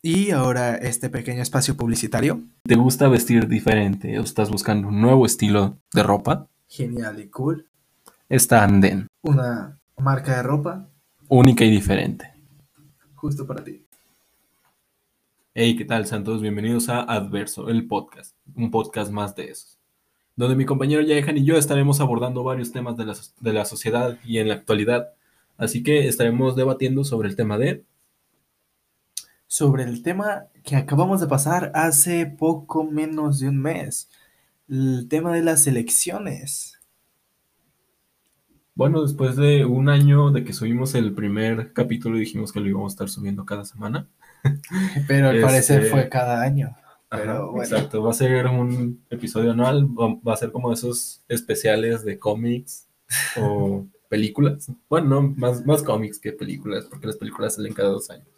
Y ahora este pequeño espacio publicitario. ¿Te gusta vestir diferente o estás buscando un nuevo estilo de ropa? Genial y cool. Está Anden. Una marca de ropa. Única y diferente. Justo para ti. Hey, ¿qué tal, Santos? Bienvenidos a Adverso, el podcast. Un podcast más de esos. Donde mi compañero Jaehan y yo estaremos abordando varios temas de la, de la sociedad y en la actualidad. Así que estaremos debatiendo sobre el tema de sobre el tema que acabamos de pasar hace poco menos de un mes, el tema de las elecciones. Bueno, después de un año de que subimos el primer capítulo, dijimos que lo íbamos a estar subiendo cada semana. Pero al parecer este, fue cada año. Pero Exacto, va a ser un episodio anual, va a ser como esos especiales de cómics o películas. Bueno, no, más, más cómics que películas, porque las películas salen cada dos años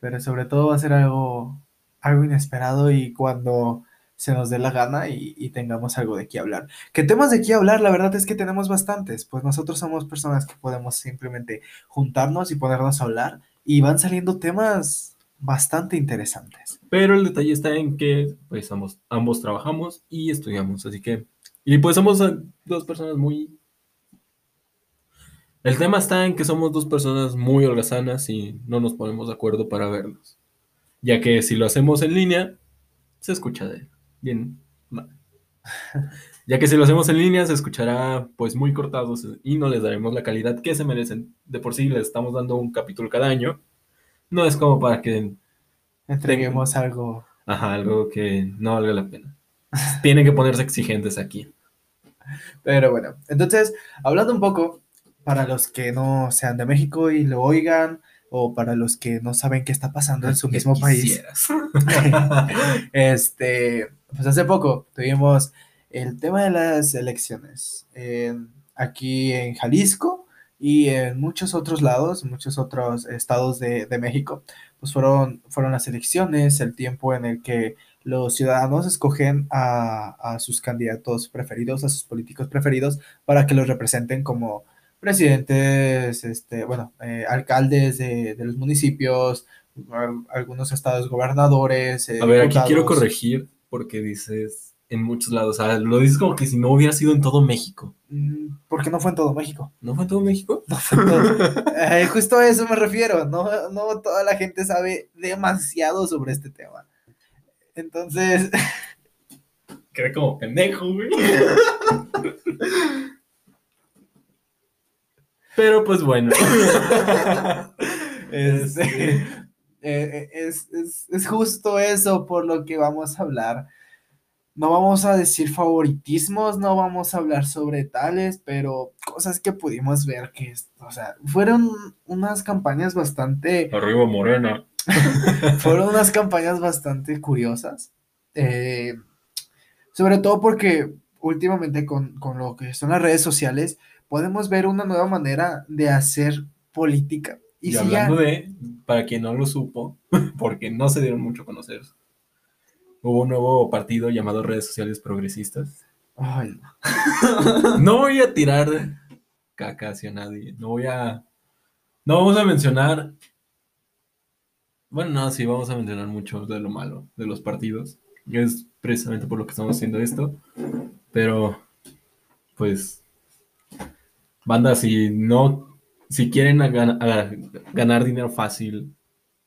pero sobre todo va a ser algo, algo inesperado y cuando se nos dé la gana y, tengamos algo de qué hablar. ¿Qué temas de qué hablar? La verdad es que tenemos bastantes, pues nosotros somos personas que podemos simplemente juntarnos y ponernos a hablar y van saliendo temas bastante interesantes. Pero el detalle está en que pues ambos, ambos trabajamos y estudiamos, así que... Y pues somos dos personas muy el tema está en que somos dos personas muy holgazanas y no nos ponemos de acuerdo para vernos. Ya que si lo hacemos en línea, se escucha de bien mal. Ya que si lo hacemos en línea, se escuchará pues muy cortados y no les daremos la calidad que se merecen. De por sí les estamos dando un capítulo cada año. No es como para que entreguemos algo. Ajá, algo que no valga la pena. Tienen que ponerse exigentes aquí. Pero bueno, entonces, hablando un poco para los que no sean de México y lo oigan, o para los que no saben qué está pasando en su mismo país. este, pues hace poco tuvimos el tema de las elecciones aquí en Jalisco y en muchos otros lados, muchos otros estados de, México, pues fueron, fueron las elecciones, el tiempo en el que los ciudadanos escogen a, a sus candidatos preferidos, a sus políticos preferidos, para que los representen como presidentes, este, bueno, eh, alcaldes de, los municipios, algunos estados gobernadores. Eh, a ver, aquí quiero corregir porque dices en muchos lados, o sea, lo dices como que si no hubiera sido en todo México. Mm, porque no fue en todo México. ¿No fue en todo México? No fue en todo. Eh, justo a eso me refiero, no, no toda la gente sabe demasiado sobre este tema. Entonces... Cree como pendejo, güey. Pero pues bueno. Este, eh, eh, es, es, justo eso por lo que vamos a hablar. No vamos a decir favoritismos, no vamos a hablar sobre tales, pero cosas que pudimos ver que, o sea, fueron unas campañas bastante... Arriba Morena. fueron unas campañas bastante curiosas. Eh, sobre todo porque últimamente con, con, lo que son las redes sociales, podemos ver una nueva manera de hacer política. Y, hablando de, para quien no lo supo, porque no se dieron mucho a conocer, hubo un nuevo partido llamado Redes Sociales Progresistas. Ay, no. no voy a tirar caca hacia nadie, no voy a... No vamos a mencionar... Bueno, no, sí, vamos a mencionar mucho de lo malo de los partidos. Es precisamente por lo que estamos haciendo esto. Pero, pues, Banda, si no, si quieren ganar dinero fácil,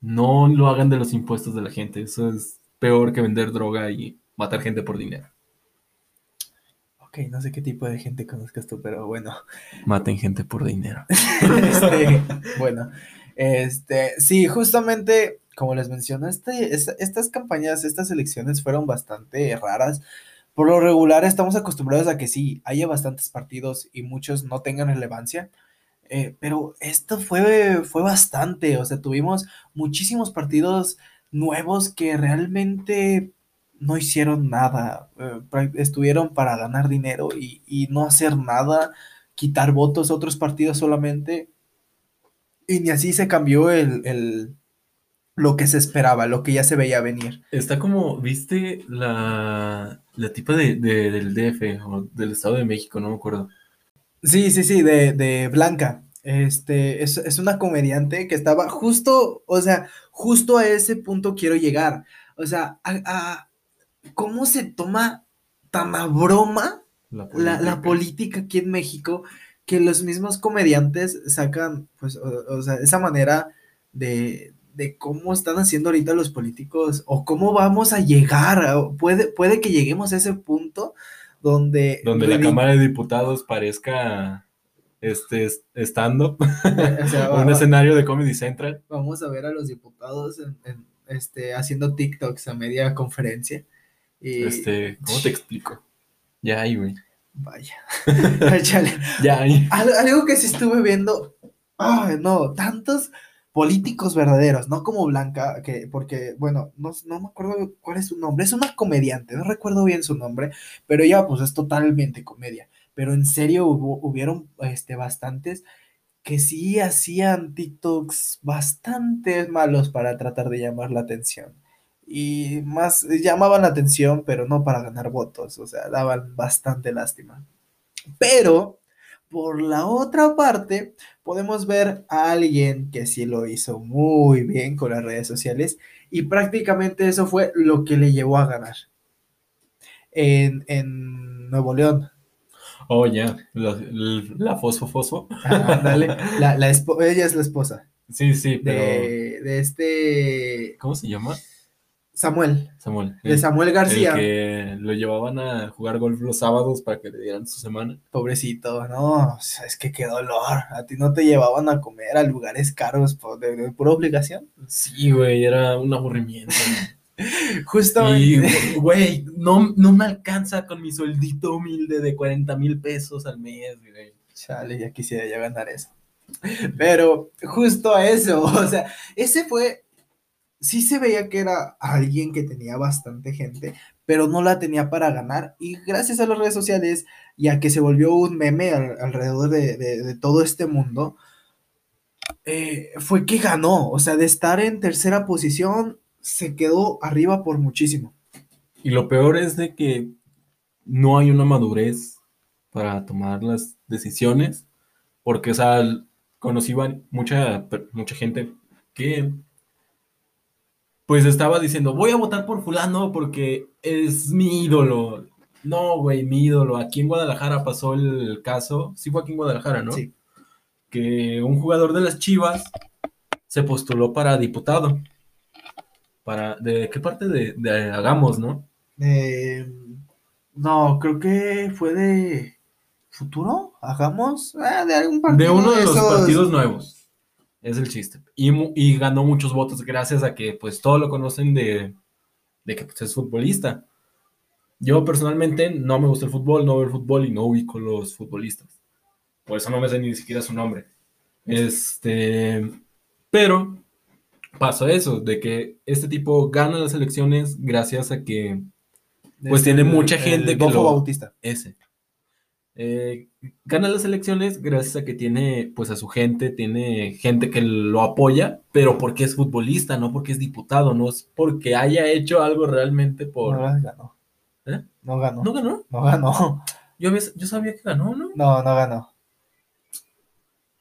no lo hagan de los impuestos de la gente. Eso es peor que vender droga y matar gente por dinero. Ok, no sé qué tipo de gente conozcas tú, pero bueno. Maten gente por dinero. Este, bueno, este, sí, justamente, como les mencioné, este, estas campañas, estas elecciones fueron bastante raras por lo regular estamos acostumbrados a que sí, haya bastantes partidos y muchos no tengan relevancia, eh, pero esto fue, fue bastante, o sea, tuvimos muchísimos partidos nuevos que realmente no hicieron nada, eh, estuvieron para ganar dinero y, no hacer nada, quitar votos a otros partidos solamente, y ni así se cambió el lo que se esperaba, lo que ya se veía venir. Está como, ¿viste la, la tipa de, del DF o del Estado de México? No me acuerdo. Sí, sí, sí, de, de Blanca. Este, es, una comediante que estaba justo, o sea, justo a ese punto quiero llegar. O sea, a, a cómo se toma tan a broma La la, la política. política aquí en México que los mismos comediantes sacan, pues, o, o sea, esa manera de, de cómo están haciendo ahorita los políticos o cómo vamos a llegar. puede, puede que lleguemos a ese punto donde... Donde la Cámara de Diputados parezca este es- stand-up, o sea, va- un va- escenario de Comedy Central. vamos a ver a los diputados en- en, este, haciendo TikToks a media conferencia. Y Este, ¿cómo te explico? Ya hay, güey. vaya. Ya. Al- algo que sí estuve viendo, ay, no, tantos políticos verdaderos, no como Blanca, que, porque, bueno, no, no me acuerdo cuál es su nombre, es una comediante, no recuerdo bien su nombre, pero ella pues es totalmente comedia, pero en serio hubo, hubieron este, bastantes que sí hacían TikToks bastante malos para tratar de llamar la atención. Y más llamaban la atención, pero no para ganar votos, o sea, daban bastante lástima. Pero, por la otra parte, podemos ver a alguien que sí lo hizo muy bien con las redes sociales y prácticamente eso fue lo que le llevó a ganar. En, en Nuevo León. Oh, ya. La, la, la fosfo fosfo. Ah, ándale, la, la ella es la esposa Sí, sí, pero. de, de este ¿Cómo se llama? Samuel, Samuel. de Samuel García. El que lo llevaban a jugar golf los sábados para que le dieran su semana. Pobrecito, no, o sea, es que qué dolor. A ti no te llevaban a comer a lugares caros por, de, de pura obligación. Sí, güey, era un aburrimiento. Justamente. Güey, no, no me alcanza con mi sueldito humilde de 40 mil pesos al mes, güey. Chale, ya quisiera ya ganar eso. Pero justo a eso, o sea, ese fue, sí se veía que era alguien que tenía bastante gente, pero no la tenía para ganar. Y gracias a las redes sociales, ya que se volvió un meme al- alrededor de, de- todo este mundo, eh, fue que ganó. O sea, de estar en tercera posición, se quedó arriba por muchísimo. Y lo peor es de que no hay una madurez para tomar las decisiones, porque, o sea, conocí mucha, mucha gente que, pues, estaba diciendo, voy a votar por fulano porque es mi ídolo. No, güey, mi ídolo. Aquí en Guadalajara pasó el caso, sí fue aquí en Guadalajara, ¿no? Sí. Que un jugador de las Chivas se postuló para diputado. Para, ¿de qué parte de, de Hagamos, no? Eh, no, creo que fue de Futuro, hagamos, ah, de algún partido. De uno de los esos- partidos nuevos. Es el chiste. Y, y ganó muchos votos gracias a que pues todos lo conocen de, de que pues, es futbolista. Yo personalmente no me gusta el fútbol, no veo el fútbol y no ubico los futbolistas. Por eso no me sé ni siquiera su nombre. Este, pero pasó eso, de que este tipo gana las elecciones gracias a que pues tiene mucha gente que Bofo lo- Bautista. ese. Eh, gana las elecciones gracias a que tiene pues a su gente, tiene gente que lo apoya, pero porque es futbolista, no porque es diputado, no es porque haya hecho algo realmente por... No ganó. ¿Eh? No ganó. ¿No ganó? No ganó. Yo, yo sabía que ganó, ¿no? No, no ganó.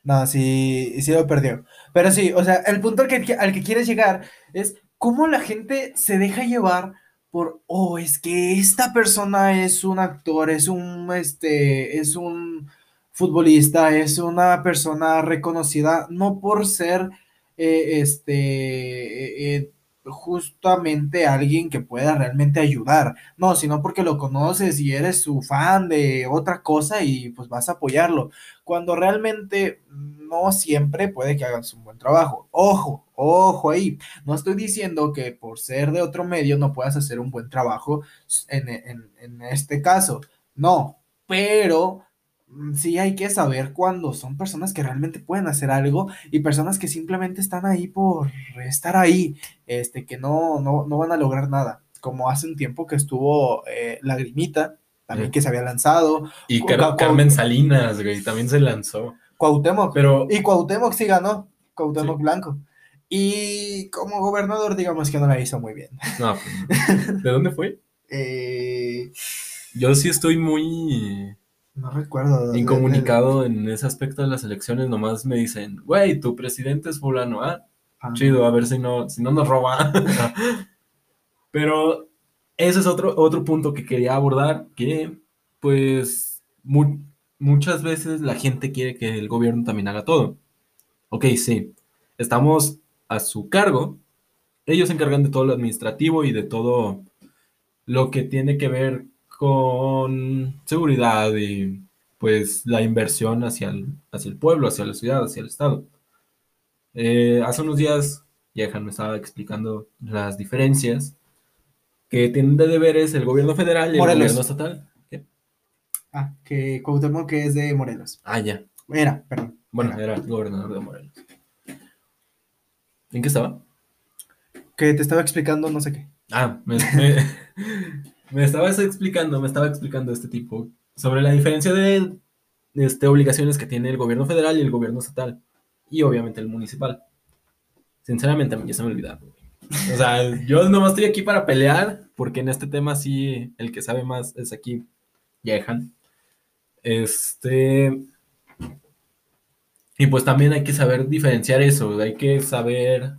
No, sí, sí lo perdió. Pero sí, o sea, el punto al que, al que quieres llegar es cómo la gente se deja llevar por, oh, es que esta persona es un actor, es un, este, es un futbolista, es una persona reconocida, no por ser, eh, este, eh, eh, justamente alguien que pueda realmente ayudar, no, sino porque lo conoces y eres su fan de otra cosa y pues vas a apoyarlo, cuando realmente no siempre puede que hagas un buen trabajo. Ojo, ojo ahí, no estoy diciendo que por ser de otro medio no puedas hacer un buen trabajo en, en- en este caso, no, pero sí hay que saber cuando son personas que realmente pueden hacer algo y personas que simplemente están ahí por estar ahí, este, que no, no, no van a lograr nada, como hace un tiempo que estuvo eh, Lagrimita, también Mm. que se había lanzado, Y Car- Carmen Salinas, güey, también se lanzó. Cuauhtémoc, Pero y Cuauhtémoc sí ganó, Cuauhtémoc Sí. Blanco. Y como gobernador, digamos que no la hizo muy bien. no, pues, ¿de dónde fue? Eh, Yo sí estoy muy no recuerdo. de- incomunicado en ese aspecto de las elecciones, nomás me dicen, güey, tu presidente es fulano, ah, Ah. chido, a ver si no, si no nos roba. Pero ese es otro, otro punto que quería abordar, que pues mu- muchas veces la gente quiere que el gobierno también haga todo. Ok, sí, estamos a su cargo, ellos se encargan de todo lo administrativo y de todo lo que tiene que ver con seguridad y pues la inversión hacia el, hacia el pueblo, hacia la ciudad, hacia el estado. Eh, hace unos días, Yehan me estaba explicando las diferencias que tienen de deberes el gobierno federal y el gobierno estatal. ¿Qué? Ah, que Cuauhtémoc que es de Morelos. Ah, ya. Era, perdón. Bueno, Era. era el gobernador de Morelos. ¿En qué estaba? Que te estaba explicando no sé qué. Ah, me, me- me estabas explicando, me estaba explicando este tipo sobre la diferencia de este, obligaciones que tiene el gobierno federal y el gobierno estatal. Y obviamente el municipal. Sinceramente, a mí ya se me olvidaron. O sea, yo nomás estoy aquí para pelear, porque en este tema sí, el que sabe más es aquí, Yehan. Este. Y pues también hay que saber diferenciar eso, hay que saber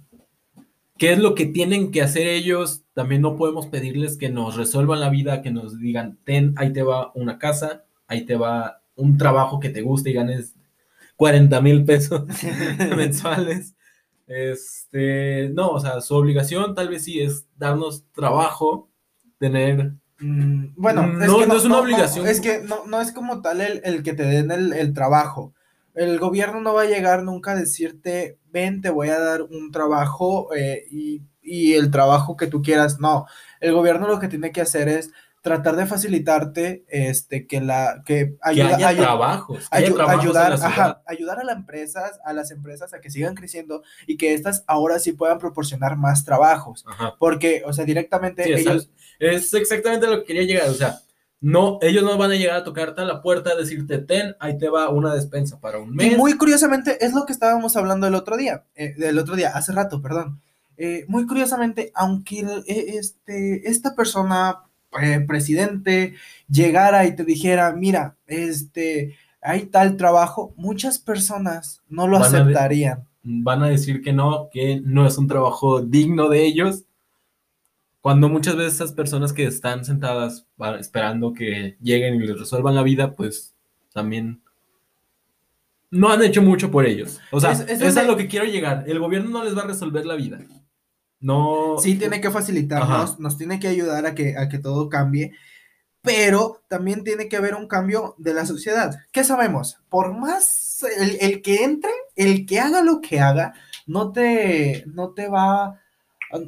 qué es lo que tienen que hacer ellos. También no podemos pedirles que nos resuelvan la vida, que nos digan, ten, ahí te va una casa, ahí te va un trabajo que te guste y ganes 40 mil pesos mensuales. Este, no, o sea, su obligación tal vez sí es darnos trabajo, tener Mm, bueno, es no- que no es una obligación. es que no, no es como tal el, el que te den el, el trabajo. El gobierno no va a llegar nunca a decirte, ven, te voy a dar un trabajo eh, y, y el trabajo que tú quieras. No, el gobierno lo que tiene que hacer es tratar de facilitarte este, que, la, que haya trabajos, que haya ayu- trabajos en ayudar, ajá, ayudar a las empresas, a las empresas a que sigan creciendo y que estas ahora sí puedan proporcionar más trabajos. Ajá. Porque, o sea, directamente Sí, ellos, es exactamente lo que quería llegar. O sea, no, ellos no van a llegar a tocarte a la puerta, a decirte, ten, ahí te va una despensa para un mes. Y muy curiosamente, es lo que estábamos hablando el otro día, eh, del otro día, hace rato, perdón. Eh, muy curiosamente, aunque el- eh, este, esta persona, eh, presidente, llegara y te dijera, mira, este, hay tal trabajo, muchas personas no lo Van a de- aceptarían. Van a decir que no, que no es un trabajo digno de ellos. Cuando muchas veces esas personas que están sentadas esperando que lleguen y les resuelvan la vida, pues también no han hecho mucho por ellos. O sea, Es- es eso es a lo que quiero llegar. El gobierno no les va a resolver la vida. No. Sí tiene que facilitarnos, nos tiene que ayudar a que, a que todo cambie, pero también tiene que haber un cambio de la sociedad. ¿Qué sabemos? Por más el, el que entre, el que haga lo que haga, no te, no te va, a-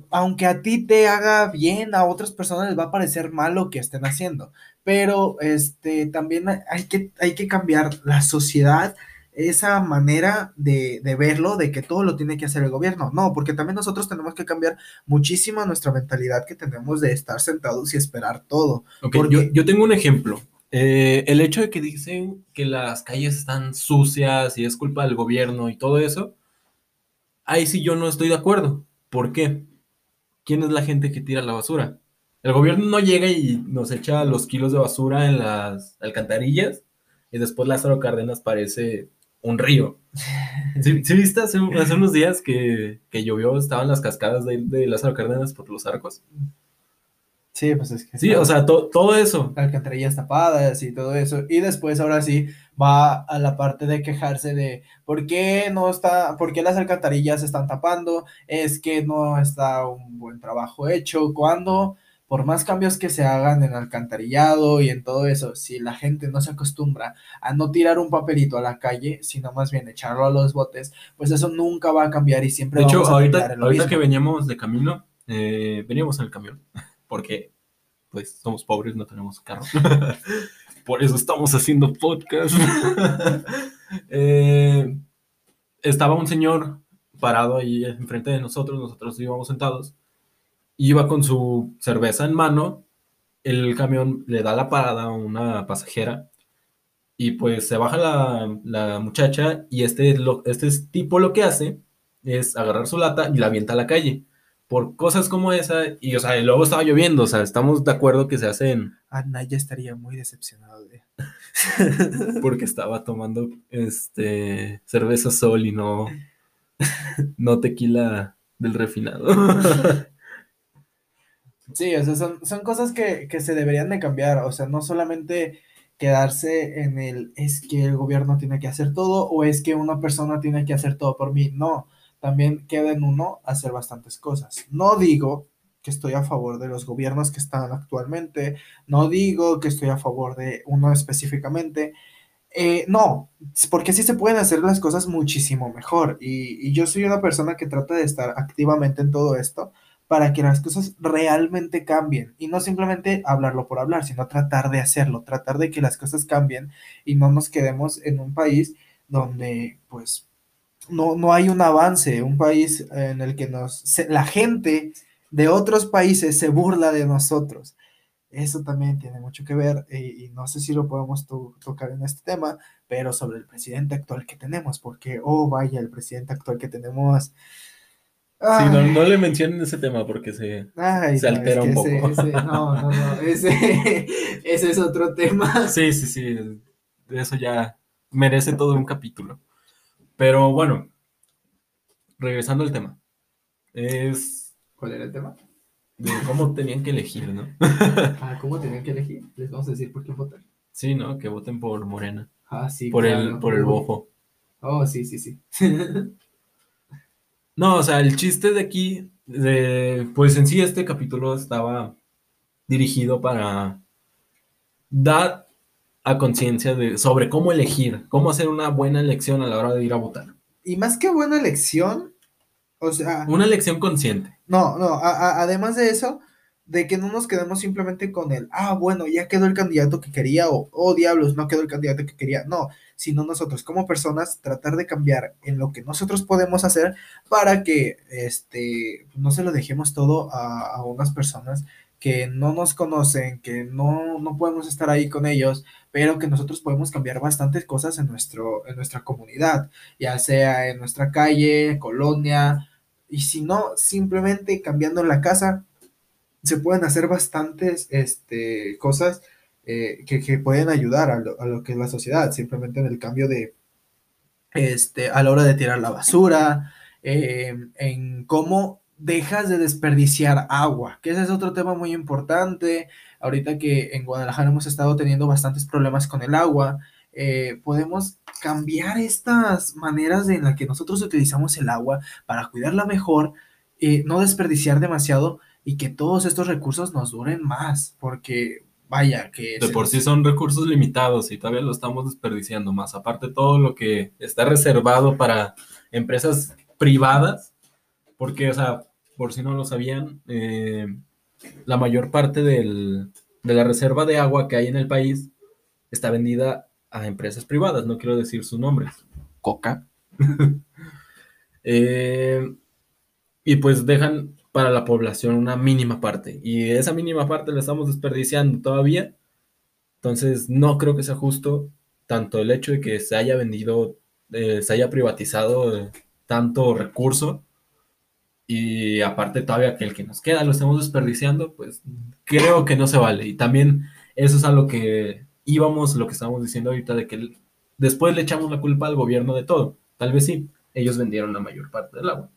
aunque a ti te haga bien, a otras personas les va a parecer mal lo que estén haciendo, pero este, también hay que, hay que cambiar la sociedad esa manera de, de verlo, de que todo lo tiene que hacer el gobierno. No, porque también nosotros tenemos que cambiar muchísimo nuestra mentalidad que tenemos de estar sentados y esperar todo. Ok, Porque- yo, yo tengo un ejemplo. Eh, el hecho de que dicen que las calles están sucias y es culpa del gobierno y todo eso, ahí sí yo no estoy de acuerdo. ¿Por qué? ¿Quién es la gente que tira la basura? El gobierno no llega y nos echa los kilos de basura en las alcantarillas y después Lázaro Cárdenas parece un río. ¿Sí, sí viste hace, hace unos días que, que llovió, estaban las cascadas de, de Lázaro Cárdenas por los arcos? Sí, pues es que Sí, o sea, to- todo eso. alcantarillas tapadas y todo eso. Y después ahora sí va a la parte de quejarse de por qué no está, por qué las alcantarillas se están tapando, es que no está un buen trabajo hecho, cuando por más cambios que se hagan en alcantarillado y en todo eso, si la gente no se acostumbra a no tirar un papelito a la calle, sino más bien echarlo a los botes, pues eso nunca va a cambiar y siempre De hecho, vamos a ahorita, ahorita mismo. que veníamos de camino, eh, veníamos en el camión, porque pues somos pobres, no tenemos carro. Por eso estamos haciendo podcast. Eh, estaba un señor parado ahí enfrente de nosotros, nosotros íbamos sentados, iba con su cerveza en mano, el camión le da la parada a una pasajera y pues se baja la, muchacha y este, este tipo lo que hace es agarrar su lata y la avienta a la calle. Por cosas como esa, y o sea, y luego estaba lloviendo, o sea, estamos de acuerdo que se hacen Anaya estaría muy decepcionado de... porque estaba tomando este cerveza sol y no no tequila del refinado. Sí, o sea, son, son cosas que, que se deberían de cambiar, o sea, no solamente quedarse en el es que el gobierno tiene que hacer todo o es que una persona tiene que hacer todo por mí, no, también queda en uno hacer bastantes cosas. No digo que estoy a favor de los gobiernos que están actualmente, no digo que estoy a favor de uno específicamente, eh, no, porque sí se pueden hacer las cosas muchísimo mejor. Y, y yo soy una persona que trata de estar activamente en todo esto para que las cosas realmente cambien. Y no simplemente hablarlo por hablar, sino tratar de hacerlo, tratar de que las cosas cambien y no nos quedemos en un país donde pues no, no hay un avance, un país en el que nos, se- la gente de otros países se burla de nosotros. Eso también tiene mucho que ver y, y no sé si lo podemos to- tocar en este tema, pero sobre el presidente actual que tenemos, porque, oh vaya, el presidente actual que tenemos... Sí, no, no le mencionen ese tema porque se, Ay, se no, altera es un ese- poco. ese- no, no, no, ese, ese es otro tema. Sí, sí, sí. Eso ya merece todo un capítulo. Pero bueno, regresando al tema. Es ¿Cuál era el tema? de cómo tenían que elegir, ¿no? Ah, ¿cómo tenían que elegir? Les vamos a decir por qué votar. Sí, ¿no? Que voten por Morena. Ah, sí, Por el, por el bofo. Oh, sí, sí, sí. No, o sea, el chiste de aquí, de, pues en sí este capítulo estaba dirigido para dar a conciencia de sobre cómo elegir, cómo hacer una buena elección a la hora de ir a votar. Y más que buena elección, o sea, Una elección consciente. no, no, a- a- además de eso, de que no nos quedemos simplemente con el, ah, bueno, ya quedó el candidato que quería, o, oh, diablos, no quedó el candidato que quería, no, sino nosotros como personas tratar de cambiar en lo que nosotros podemos hacer para que, este, no se lo dejemos todo a, a unas personas que no nos conocen, que no, no podemos estar ahí con ellos, pero que nosotros podemos cambiar bastantes cosas en nuestro, en nuestra comunidad, ya sea en nuestra calle, colonia, y si no, simplemente cambiando la casa, se pueden hacer bastantes este, cosas eh, que, que pueden ayudar a lo, a lo que es la sociedad, simplemente en el cambio de, este, a la hora de tirar la basura, eh, en cómo dejas de desperdiciar agua, que ese es otro tema muy importante. Ahorita que en Guadalajara hemos estado teniendo bastantes problemas con el agua, eh, podemos cambiar estas maneras en las que nosotros utilizamos el agua para cuidarla mejor, eh, no desperdiciar demasiado y que todos estos recursos nos duren más, porque vaya, que De por sí son recursos limitados y todavía lo estamos desperdiciando más. Aparte todo lo que está reservado para empresas privadas, porque, o sea, por si no lo sabían, eh, la mayor parte del- de la reserva de agua que hay en el país está vendida a empresas privadas, no quiero decir sus nombres. Coca. Eh, y pues dejan para la población una mínima parte. Y esa mínima parte la estamos desperdiciando todavía. Entonces, no creo que sea justo tanto el hecho de que se haya vendido, eh, se haya privatizado eh, tanto recurso y aparte todavía que el que nos queda lo estamos desperdiciando, pues creo que no se vale. Y también eso es a lo que íbamos, lo que estábamos diciendo ahorita, de que después le echamos la culpa al gobierno de todo. Tal vez sí, ellos vendieron la mayor parte del agua.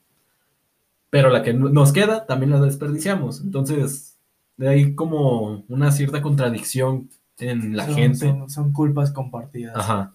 Pero la que no- nos queda también la desperdiciamos. Entonces, de ahí como una cierta contradicción en la son, gente. son- son culpas compartidas. Ajá.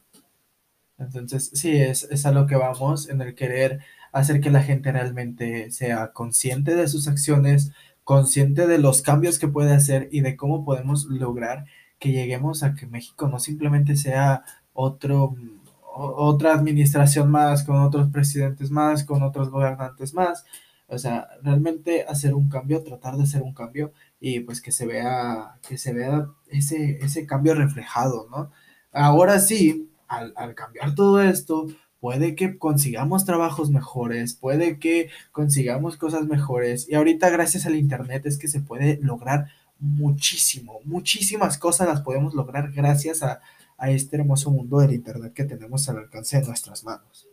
Entonces, sí, es, es a lo que vamos en el querer hacer que la gente realmente sea consciente de sus acciones, consciente de los cambios que puede hacer y de cómo podemos lograr que lleguemos a que México no simplemente sea otro, o- otra administración más, con otros presidentes más, con otros gobernantes más. O sea, realmente hacer un cambio, tratar de hacer un cambio y pues que se vea, que se vea ese, ese cambio reflejado, ¿no? Ahora sí, al, al cambiar todo esto, puede que consigamos trabajos mejores, puede que consigamos cosas mejores. Y ahorita gracias al Internet es que se puede lograr muchísimo, muchísimas cosas las podemos lograr gracias a, a este hermoso mundo del Internet que tenemos al alcance de nuestras manos.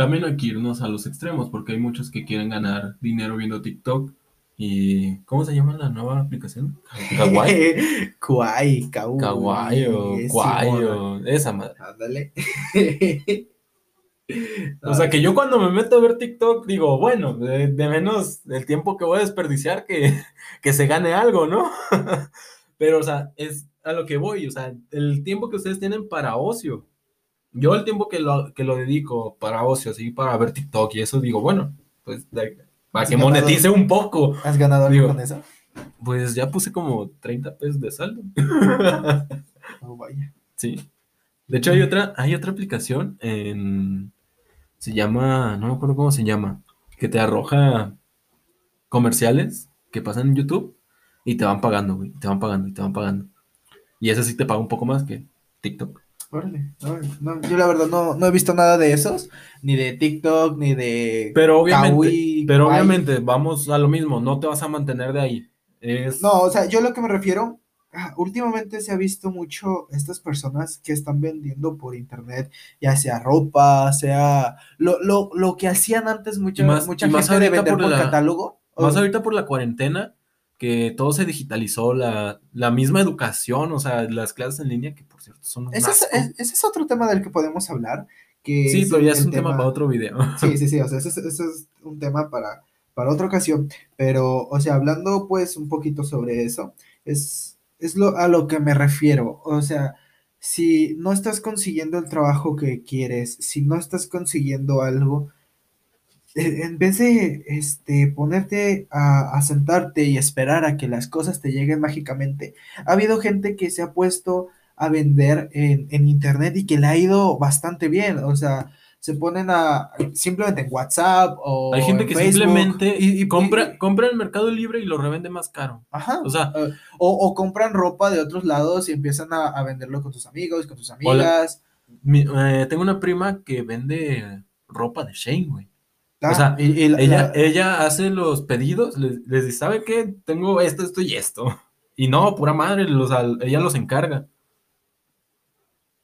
También hay que irnos a los extremos, porque hay muchos que quieren ganar dinero viendo TikTok. ¿Y cómo se llama la nueva aplicación? Kawaii. Kawaii, kawaii. Kawaii esa madre. Ándale. O sea, que yo cuando me meto a ver TikTok digo, bueno, de, de menos el tiempo que voy a desperdiciar que, que se gane algo, ¿no? Pero, o sea, es a lo que voy, o sea, el tiempo que ustedes tienen para ocio. Yo el tiempo que lo, que lo dedico para ocio, así, para ver TikTok y eso, digo, bueno, pues para ¿Has que ganado? monetice un poco. ¿Has ganado algo Digo- con eso? Pues ya puse como 30 pesos de saldo. Oh, vaya. Sí. De hecho, hay otra, hay otra aplicación en. Se llama. No me acuerdo cómo se llama. Que te arroja comerciales que pasan en YouTube y te van pagando, güey. Te van pagando y te van pagando. Y ese sí te paga un poco más que TikTok. Órale, órale. No, yo la verdad no, no he visto nada de esos, ni de TikTok, ni de Pero obviamente, pero Kawaii. obviamente, vamos a lo mismo, no te vas a mantener de ahí. Es, No, o sea, yo lo que me refiero, ah, últimamente se ha visto mucho estas personas que están vendiendo por internet, ya sea ropa, sea lo, lo, lo que hacían antes mucha, Y más- mucha y más gente de vender por por la- catálogo. o- Más ahorita por la cuarentena, que todo se digitalizó, la, la misma educación, o sea, las clases en línea, que por cierto son un ese, es, es- ese es otro tema del que podemos hablar. Que Sí, pero ya es un tema para otro video. Sí, sí, sí, o sea, ese, es- ese es un tema para, para otra ocasión, pero, o sea, hablando pues un poquito sobre eso, es, es lo, a lo que me refiero, o sea, si no estás consiguiendo el trabajo que quieres, si no estás consiguiendo algo, eh, en vez de este, ponerte a, a sentarte y esperar a que las cosas te lleguen mágicamente, ha habido gente que se ha puesto a vender en, en internet y que le ha ido bastante bien, o sea, se ponen a simplemente en WhatsApp o Hay gente en que Facebook, simplemente y- y- compra, y- compra en el Mercado Libre y lo revende más caro. ajá, O sea, eh, o, o compran ropa de otros lados y empiezan a, a venderlo con tus amigos, con tus amigas. mi- eh, tengo una prima que vende ropa de Shane, güey. Ah, sea, y- y la- Ella, la- ella hace los pedidos, les, les dice, ¿sabe qué? Tengo esto, esto y esto. Y no, pura madre, los, ella los encarga.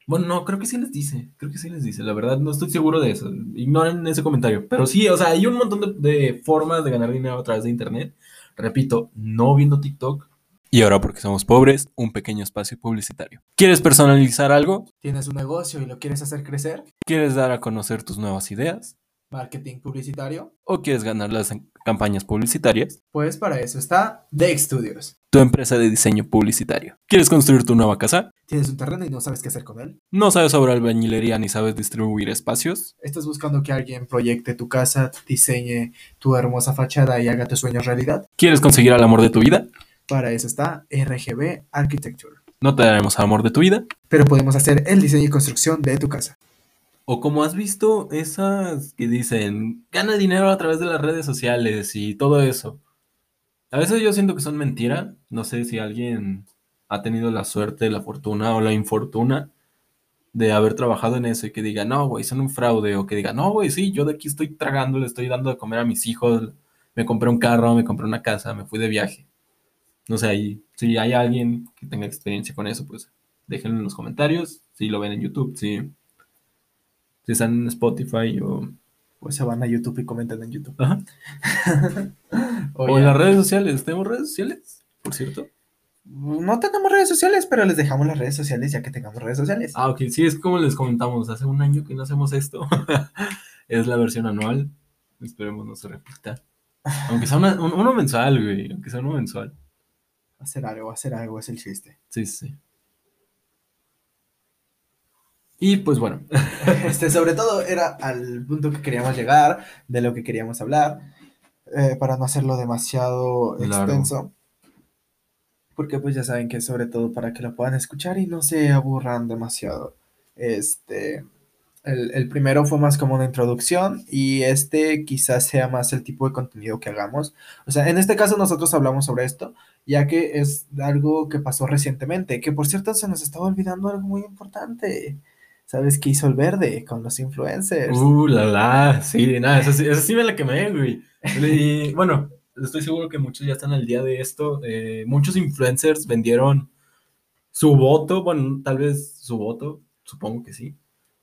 Bueno, no, creo que sí les dice, creo que sí les dice, la verdad no estoy seguro de eso, ignoren ese comentario, pero sí, o sea, hay un montón de, de formas de ganar dinero a través de internet, repito, no viendo TikTok. Y ahora porque somos pobres, un pequeño espacio publicitario. ¿Quieres personalizar algo? tienes un negocio y lo quieres hacer crecer, ¿Quieres dar a conocer tus nuevas ideas? marketing publicitario, ¿O quieres ganar las campañas publicitarias? pues para eso está Deck Studios. Tu empresa de diseño publicitario. ¿Quieres construir tu nueva casa? Tienes un terreno y no sabes qué hacer con él. ¿No sabes sobre albañilería ni sabes distribuir espacios? Estás buscando que alguien proyecte tu casa, diseñe tu hermosa fachada y haga tus sueños realidad. ¿Quieres conseguir al amor de tu vida? Para eso está RGB Architecture. No te daremos al amor de tu vida. Pero podemos hacer el diseño y construcción de tu casa. O como has visto, esas que dicen, gana dinero a través de las redes sociales y todo eso. A veces yo siento que son mentira. No sé si alguien ha tenido la suerte, la fortuna o la infortuna de haber trabajado en eso y que diga, no, güey, son un fraude. O que diga, no, güey, sí, yo de aquí estoy tragando, le estoy dando de comer a mis hijos, me compré un carro, me compré una casa, me fui de viaje. No sé, ahí, si hay alguien que tenga experiencia con eso, pues déjenlo en los comentarios. Si lo ven en YouTube, si, si están en Spotify o, Pues se van a YouTube y comentan en YouTube. Ajá. O en las redes sociales. ¿Tenemos redes sociales? Por cierto. No tenemos redes sociales, pero les dejamos las redes sociales ya que tengamos redes sociales. Ah, ok, sí, es como les comentamos, hace un año que no hacemos esto. es la versión anual. Esperemos no se repita. Aunque sea una- un- uno mensual, güey. Aunque sea uno mensual. Hacer algo, hacer algo es el chiste. Sí, sí. Y pues bueno, Este, sobre todo era al punto que queríamos llegar, de lo que queríamos hablar, eh, para no hacerlo demasiado extenso. Porque pues ya saben que sobre todo para que lo puedan escuchar y no se aburran demasiado. Este, el, el primero fue más como una introducción y este quizás sea más el tipo de contenido que hagamos. O sea, en este caso nosotros hablamos sobre esto, ya que es algo que pasó recientemente, que por cierto se nos estaba olvidando algo muy importante. ¿Sabes qué hizo el verde con los influencers? uh, la la, sí, nada, esa, sí- esa sí me la quemé, güey. Y bueno, estoy seguro que muchos ya están al día de esto. eh, muchos influencers vendieron su voto, bueno, tal vez su voto, supongo que sí.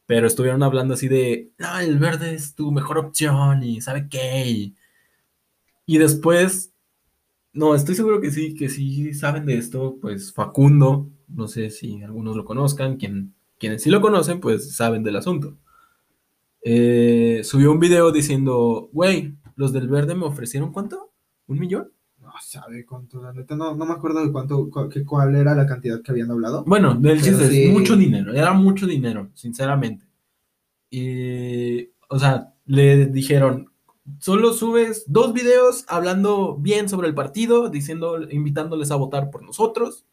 Pero estuvieron hablando así de, no, el verde es tu mejor opción y sabe qué. Y, y después, no, estoy seguro que sí, que sí saben de esto, pues Facundo, no sé si algunos lo conozcan, quien, quienes sí lo conocen, pues saben del asunto. eh, subió un video diciendo, güey, los del verde me ofrecieron cuánto? ¿Un millón? No sabe cuánto, la neta, no, no me acuerdo de cuánto, cu- cuál era la cantidad que habían hablado. Bueno, del chiste sí. es mucho dinero, era mucho dinero, sinceramente. Y, o sea, le dijeron, solo subes dos videos hablando bien sobre el partido, diciendo, invitándoles a votar por nosotros.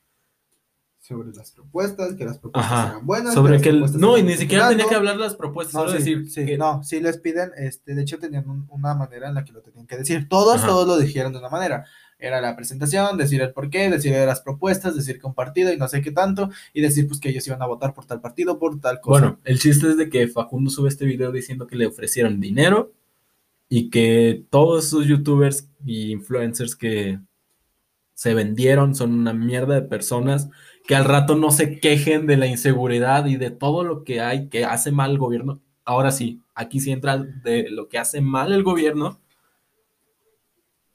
Sobre las propuestas, que las propuestas Ajá. eran buenas. Sobre que el- no, y ni siquiera tenía que hablar las propuestas, No, solo sí, decir sí, que- no, sí les piden, este, de hecho tenían un- una manera en la que lo tenían que decir. Todos, Ajá. todos lo dijeron de una manera. Era la presentación, decir el porqué, decir de las propuestas, decir que un partido y no sé qué tanto, y decir pues que ellos iban a votar por tal partido, por tal cosa. Bueno, el chiste es de que Facundo sube este video diciendo que le ofrecieron dinero y que todos esos youtubers y influencers que se vendieron son una mierda de personas que al rato no se quejen de la inseguridad y de todo lo que hay que hace mal el gobierno. Ahora sí, aquí sí entra de lo que hace mal el gobierno.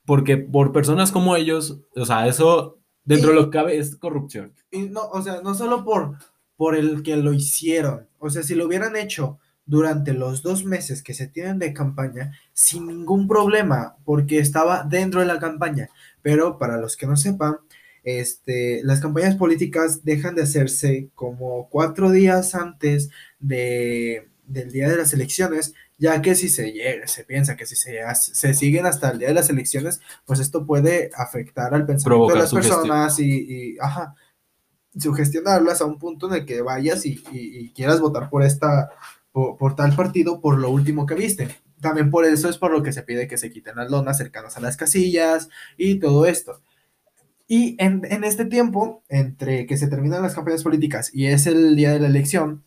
Porque por personas como ellos, o sea, eso dentro de lo que cabe es corrupción. Y no, o sea, no solo por, por el que lo hicieron, o sea, si lo hubieran hecho durante los dos meses que se tienen de campaña, sin ningún problema, porque estaba dentro de la campaña. Pero para los que no sepan, este, las campañas políticas dejan de hacerse como cuatro días antes de, del día de las elecciones, ya que si se, llega- se piensa que si se, se siguen hasta el día de las elecciones, pues esto puede afectar al pensamiento de las personas y, y, ajá, sugestionarlas a un punto en el que vayas y, y- y quieras votar por esta, por, por tal partido por lo último que viste. También por eso es por lo que se pide que se quiten las lonas cercanas a las casillas y todo esto. Y en, en este tiempo, entre que se terminan las campañas políticas y es el día de la elección,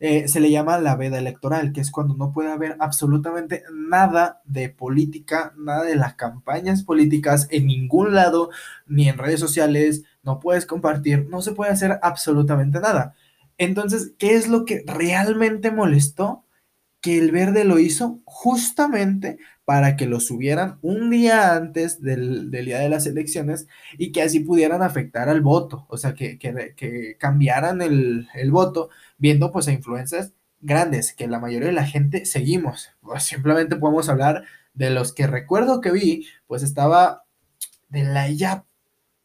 eh, se le llama la veda electoral, que es cuando no puede haber absolutamente nada de política, nada de las campañas políticas en ningún lado, ni en redes sociales, no puedes compartir, no se puede hacer absolutamente nada. Entonces, ¿qué es lo que realmente molestó? Que el verde lo hizo justamente para que lo subieran un día antes del, del día de las elecciones y que así pudieran afectar al voto, o sea, que, que, que cambiaran el, el voto viendo pues a influencias grandes que la mayoría de la gente seguimos. Pues, simplemente podemos hablar de los que recuerdo que vi, pues estaba de la ella,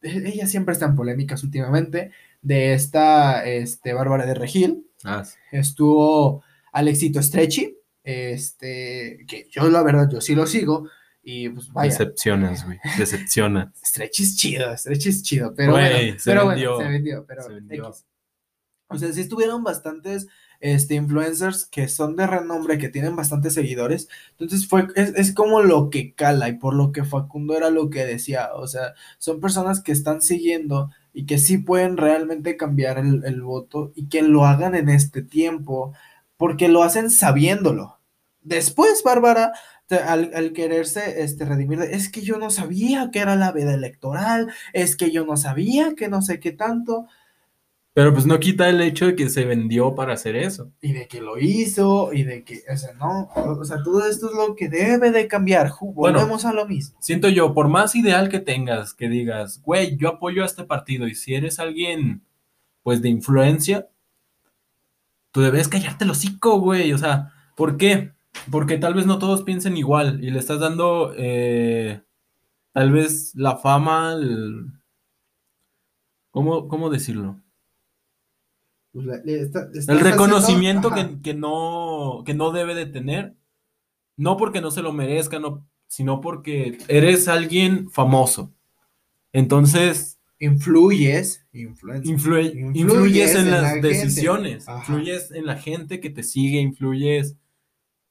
ella siempre está en polémicas últimamente, de esta este, Bárbara de Regil, Ah, sí. estuvo Alexito Stretchy, este, que yo la verdad, yo sí lo sigo, y pues vaya, Decepcionas, güey. Decepciona. Stretchy es chido, Stretchy es chido, pero Güey, bueno, se pero vendió. bueno, se vendió, pero Se vendió. X. O sea, sí estuvieron bastantes este, influencers que son de renombre, que tienen bastantes seguidores. Entonces fue, es, es como lo que cala y por lo que Facundo era lo que decía. O sea, son personas que están siguiendo y que sí pueden realmente cambiar el, el voto y que lo hagan en este tiempo porque lo hacen sabiéndolo. Después, Bárbara, al, al quererse este, redimir, es que yo no sabía que era la veda electoral, es que yo no sabía que no sé qué tanto. Pero pues no quita el hecho de que se vendió para hacer eso. y de que lo hizo y de que, o sea, no, o sea, todo esto es lo que debe de cambiar. Bueno. Volvemos a lo mismo. Siento yo, por más ideal que tengas, que digas, güey, yo apoyo a este partido y si eres alguien, pues, de influencia, tú debes callarte el hocico, güey. O sea, ¿por qué? Porque tal vez no todos piensen igual y le estás dando, eh, tal vez, la fama, el- ¿Cómo, cómo decirlo? Pues la- está- El reconocimiento que, que no, que no debe de tener, no porque no se lo merezca, no, sino porque eres alguien famoso. Entonces, influyes, influencia. influe- Influyes influyes en en las la decisiones, influyes en la gente que te sigue, influyes,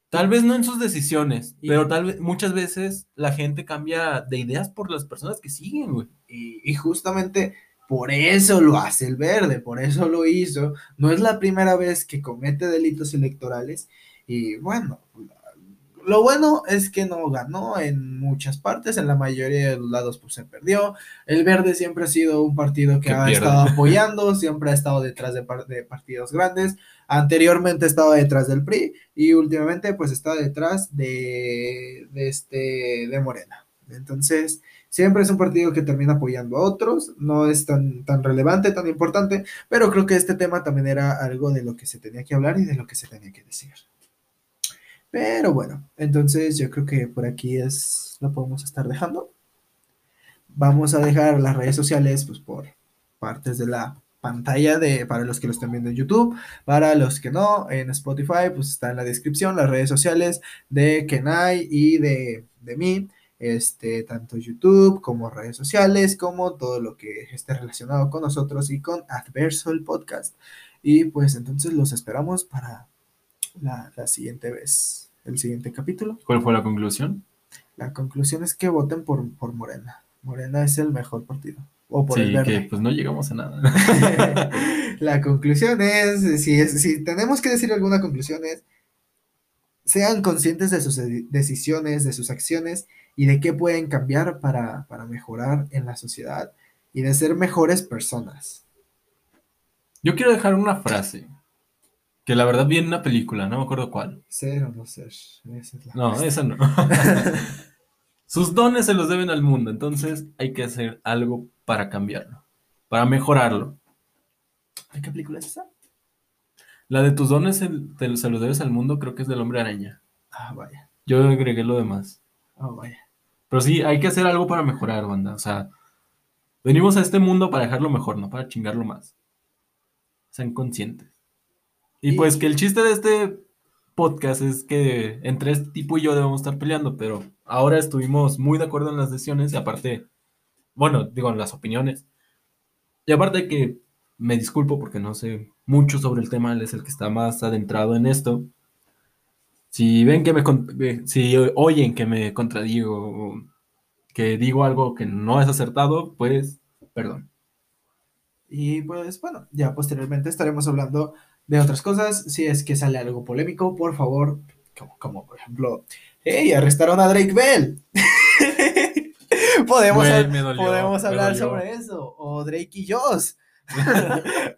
tal vez no en sus decisiones, Y- pero tal vez muchas veces la gente cambia de ideas por las personas que siguen, güey. Y, y justamente por eso lo hace el verde, por eso lo hizo. No es la primera vez que comete delitos electorales. Y bueno, lo bueno es que no ganó en muchas partes, en la mayoría de los lados pues se perdió. El verde siempre ha sido un partido que, Que ha pierde. estado apoyando, siempre ha estado detrás de, par- de partidos grandes. Anteriormente estaba detrás del PRI y últimamente pues está detrás de, de este de Morena. Entonces, siempre es un partido que termina apoyando a otros, no es tan, tan relevante, tan importante, pero creo que este tema también era algo de lo que se tenía que hablar y de lo que se tenía que decir. Pero bueno, entonces yo creo que por aquí es lo podemos estar dejando. Vamos a dejar las redes sociales pues por partes de la pantalla de para los que lo estén viendo en YouTube, para los que no, en Spotify, pues está en la descripción las redes sociales de Kenai y de, de mí, este, tanto YouTube como redes sociales, como todo lo que esté relacionado con nosotros y con Adverso el podcast. Y pues entonces los esperamos para la, la siguiente vez, el siguiente capítulo. ¿Cuál fue la conclusión? La conclusión es que voten por, por Morena. Morena es el mejor partido. O por el Sí, verde. que pues no llegamos a nada. La conclusión es, si, es- si tenemos que decir alguna conclusión es, sean conscientes de sus de- decisiones, de sus acciones y de qué pueden cambiar para, para mejorar en la sociedad y de ser mejores personas. Yo quiero dejar una frase. Que la verdad vi en una película, no me acuerdo cuál. Ser o no ser. Esa es la No, esa no. Sus dones se los deben al mundo, entonces hay que hacer algo para cambiarlo, para mejorarlo. ¿Ay, ¿Qué película es esa? La de tus dones se, te- se los debes al mundo creo que es del hombre araña. Ah, vaya. Yo agregué lo demás. Ah, vaya. Pero sí, hay que hacer algo para mejorar, banda. O sea, venimos a este mundo para dejarlo mejor, no para chingarlo más. Sean conscientes. Y Y- pues que el chiste de este podcast es que entre este tipo y yo debemos estar peleando, pero ahora estuvimos muy de acuerdo en las decisiones y aparte, bueno, digo, en las opiniones. Y aparte que me disculpo porque no sé mucho sobre el tema, él es el que está más adentrado en esto. Si ven que me, si oyen que me contradigo, que digo algo que no es acertado, pues, perdón. Y pues bueno, ya posteriormente estaremos hablando de otras cosas. Si es que sale algo polémico, por favor, como, como por ejemplo, hey, arrestaron a Drake Bell. podemos Güey, hab- me dolió, podemos hablar sobre eso. O Drake y Joss.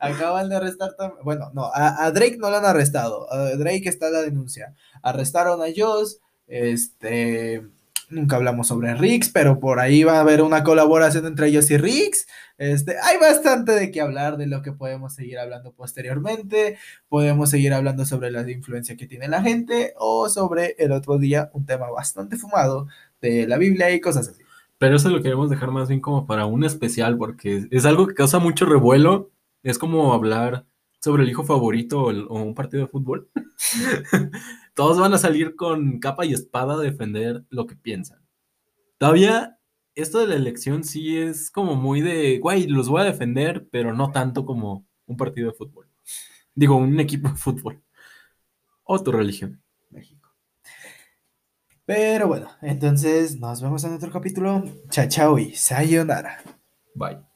Acaban de arrestar también. Bueno, no, a, a Drake no lo han arrestado. A Drake está la denuncia. Arrestaron a Joss. Este. Nunca hablamos sobre Riggs, pero por ahí va a haber una colaboración entre ellos y Riggs. Este, hay bastante de qué hablar, de lo que podemos seguir hablando posteriormente. Podemos seguir hablando sobre la influencia que tiene la gente o sobre el otro día un tema bastante fumado de la Biblia y cosas así. Pero eso lo queremos dejar más bien como para un especial, porque es algo que causa mucho revuelo. Es como hablar sobre el hijo favorito o, o un partido de fútbol. Todos van a salir con capa y espada a defender lo que piensan. Todavía, esto de la elección sí es como muy de, güey, los voy a defender, pero no tanto como un partido de fútbol. Digo, un equipo de fútbol. O tu religión. México. Pero bueno, entonces nos vemos en otro capítulo. Chao, chao y sayonara. Bye.